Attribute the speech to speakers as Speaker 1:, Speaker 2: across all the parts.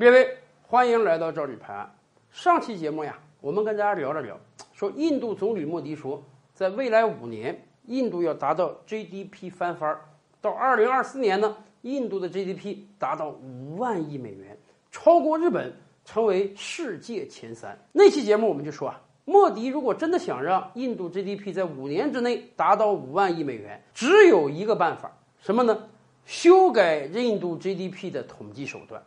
Speaker 1: 列位，欢迎来到赵李盘案。上期节目呀，我们跟大家聊了聊，说印度总理莫迪说，在未来五年，印度要达到 GDP 翻番，到二零二四年呢，印度的 GDP 达到五万亿美元，超过日本，成为世界前三。那期节目我们就说啊。莫迪如果真的想让印度 GDP 在五年之内达到五万亿美元，只有一个办法，什么呢？修改印度 GDP 的统计手段。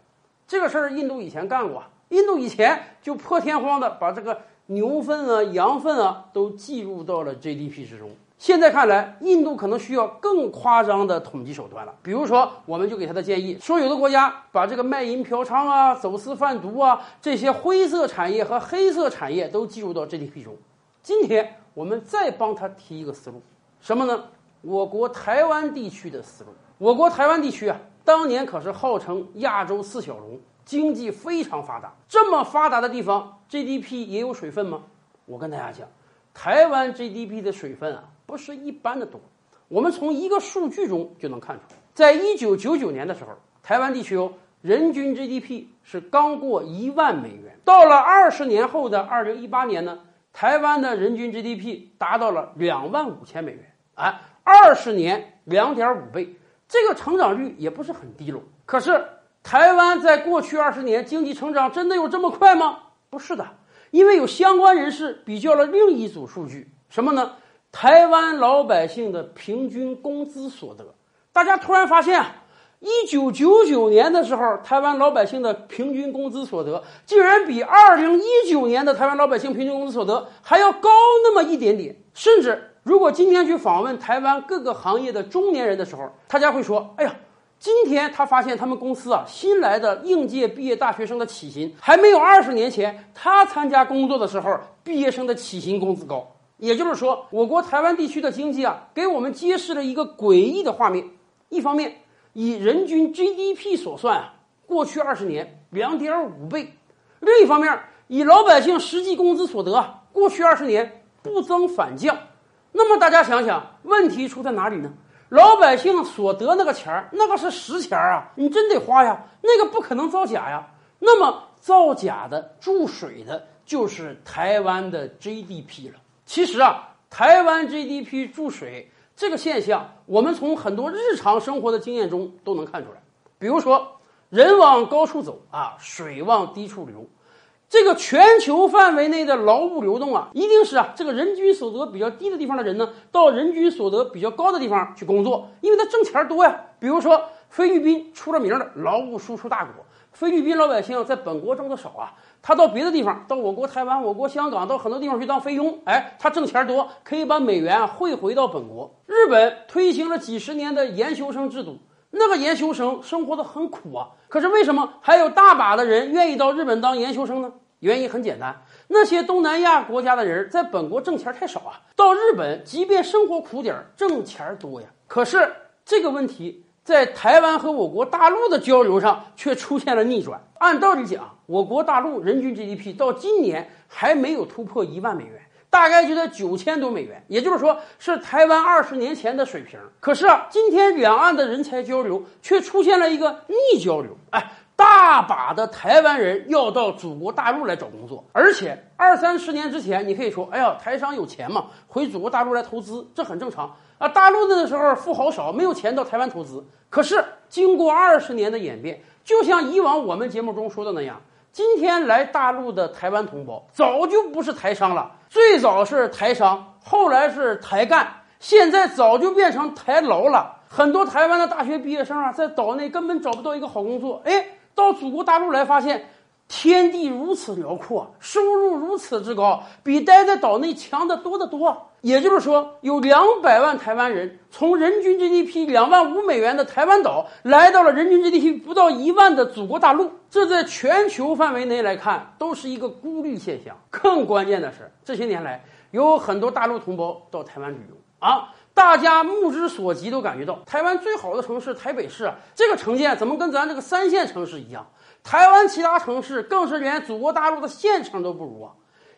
Speaker 1: 这个事儿印度以前干过，印度以前就破天荒的把这个牛粪啊、羊粪啊都计入到了 GDP 之中。现在看来，印度可能需要更夸张的统计手段了。比如说，我们就给他的建议说，有的国家把这个卖淫嫖娼啊、走私贩毒啊这些灰色产业和黑色产业都计入到 GDP 中。今天我们再帮他提一个思路，什么呢？我国台湾地区的思路。我国台湾地区啊，当年可是号称亚洲四小龙，经济非常发达。这么发达的地方，GDP 也有水分吗？我跟大家讲，台湾 GDP 的水分啊。不是一般的多，我们从一个数据中就能看出，在一九九九年的时候，台湾地区哦，人均 GDP 是刚过一万美元。到了二十年后的二零一八年呢，台湾的人均 GDP 达到了两万五千美元，哎，二十年两点五倍，这个成长率也不是很低喽。可是，台湾在过去二十年经济成长真的有这么快吗？不是的，因为有相关人士比较了另一组数据，什么呢？台湾老百姓的平均工资所得，大家突然发现啊，一九九九年的时候，台湾老百姓的平均工资所得竟然比二零一九年的台湾老百姓平均工资所得还要高那么一点点。甚至，如果今天去访问台湾各个行业的中年人的时候，大家会说：“哎呀，今天他发现他们公司啊，新来的应届毕业大学生的起薪还没有二十年前他参加工作的时候毕业生的起薪工资高。”也就是说，我国台湾地区的经济啊，给我们揭示了一个诡异的画面。一方面，以人均 GDP 所算啊，过去二十年两点五倍；另一方面，以老百姓实际工资所得啊，过去二十年不增反降。那么大家想想，问题出在哪里呢？老百姓所得那个钱儿，那个是实钱儿啊，你真得花呀，那个不可能造假呀。那么造假的、注水的，就是台湾的 GDP 了。其实啊，台湾 GDP 注水这个现象，我们从很多日常生活的经验中都能看出来。比如说，人往高处走啊，水往低处流。这个全球范围内的劳务流动啊，一定是啊，这个人均所得比较低的地方的人呢，到人均所得比较高的地方去工作，因为他挣钱多呀。比如说，菲律宾出了名的劳务输出大国，菲律宾老百姓在本国挣的少啊。他到别的地方，到我国台湾、我国香港，到很多地方去当菲佣，哎，他挣钱多，可以把美元汇回到本国。日本推行了几十年的研修生制度，那个研修生生活的很苦啊，可是为什么还有大把的人愿意到日本当研修生呢？原因很简单，那些东南亚国家的人在本国挣钱太少啊，到日本即便生活苦点儿，挣钱多呀。可是这个问题。在台湾和我国大陆的交流上却出现了逆转。按道理讲，我国大陆人均 GDP 到今年还没有突破一万美元，大概就在九千多美元，也就是说是台湾二十年前的水平。可是啊，今天两岸的人才交流却出现了一个逆交流。哎，大把的台湾人要到祖国大陆来找工作，而且二三十年之前，你可以说，哎呀，台商有钱嘛，回祖国大陆来投资，这很正常。啊，大陆的时候富豪少，没有钱到台湾投资。可是经过二十年的演变，就像以往我们节目中说的那样，今天来大陆的台湾同胞早就不是台商了，最早是台商，后来是台干，现在早就变成台劳了。很多台湾的大学毕业生啊，在岛内根本找不到一个好工作，哎，到祖国大陆来发现。天地如此辽阔，收入如此之高，比待在岛内强得多得多。也就是说，有两百万台湾人从人均 GDP 两万五美元的台湾岛，来到了人均 GDP 不到一万的祖国大陆。这在全球范围内来看，都是一个孤立现象。更关键的是，这些年来有很多大陆同胞到台湾旅游啊，大家目之所及都感觉到，台湾最好的城市台北市，这个城建怎么跟咱这个三线城市一样？台湾其他城市更是连祖国大陆的县城都不如啊！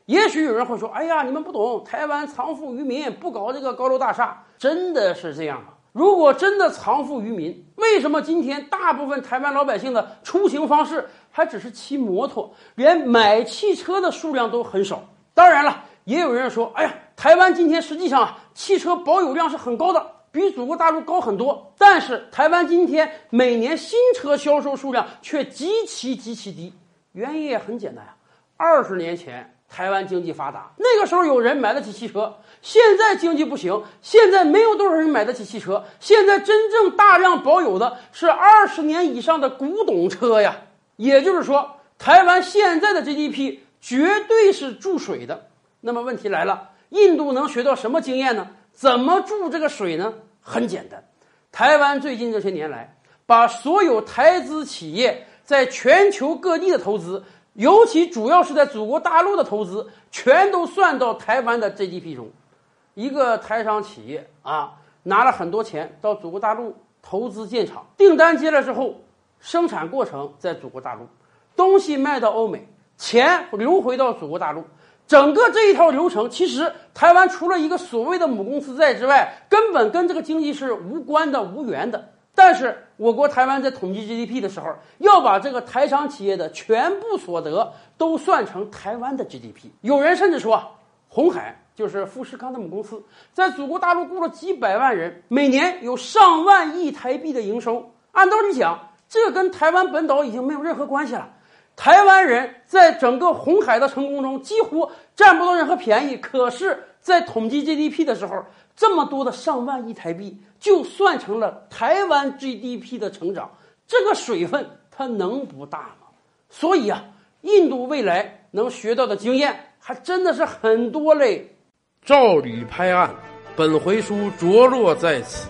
Speaker 1: 也许有人会说：“哎呀，你们不懂，台湾藏富于民，不搞这个高楼大厦。”真的是这样吗？如果真的藏富于民，为什么今天大部分台湾老百姓的出行方式还只是骑摩托，连买汽车的数量都很少？当然了，也有人说：“哎呀，台湾今天实际上啊，汽车保有量是很高的，比祖国大陆高很多。但是台湾今天每年新车销售数量却极其极其低，原因也很简单呀，二十年前。”台湾经济发达，那个时候有人买得起汽车。现在经济不行，现在没有多少人买得起汽车。现在真正大量保有的是二十年以上的古董车呀。也就是说，台湾现在的 GDP 绝对是注水的。那么问题来了，印度能学到什么经验呢？怎么注这个水呢？很简单，台湾最近这些年来，把所有台资企业在全球各地的投资。尤其主要是在祖国大陆的投资，全都算到台湾的 GDP 中。一个台商企业啊，拿了很多钱到祖国大陆投资建厂，订单接了之后，生产过程在祖国大陆，东西卖到欧美，钱流回到祖国大陆，整个这一套流程，其实台湾除了一个所谓的母公司在之外，根本跟这个经济是无关的、无缘的。但是，我国台湾在统计 GDP 的时候，要把这个台商企业的全部所得都算成台湾的 GDP。有人甚至说，红海就是富士康的母公司，在祖国大陆雇了几百万人，每年有上万亿台币的营收。按道理讲，这跟台湾本岛已经没有任何关系了。台湾人在整个红海的成功中几乎占不到任何便宜。可是，在统计 GDP 的时候，这么多的上万亿台币。就算成了台湾 GDP 的成长，这个水分它能不大吗？所以啊，印度未来能学到的经验还真的是很多嘞。
Speaker 2: 照吕拍案，本回书着落在此。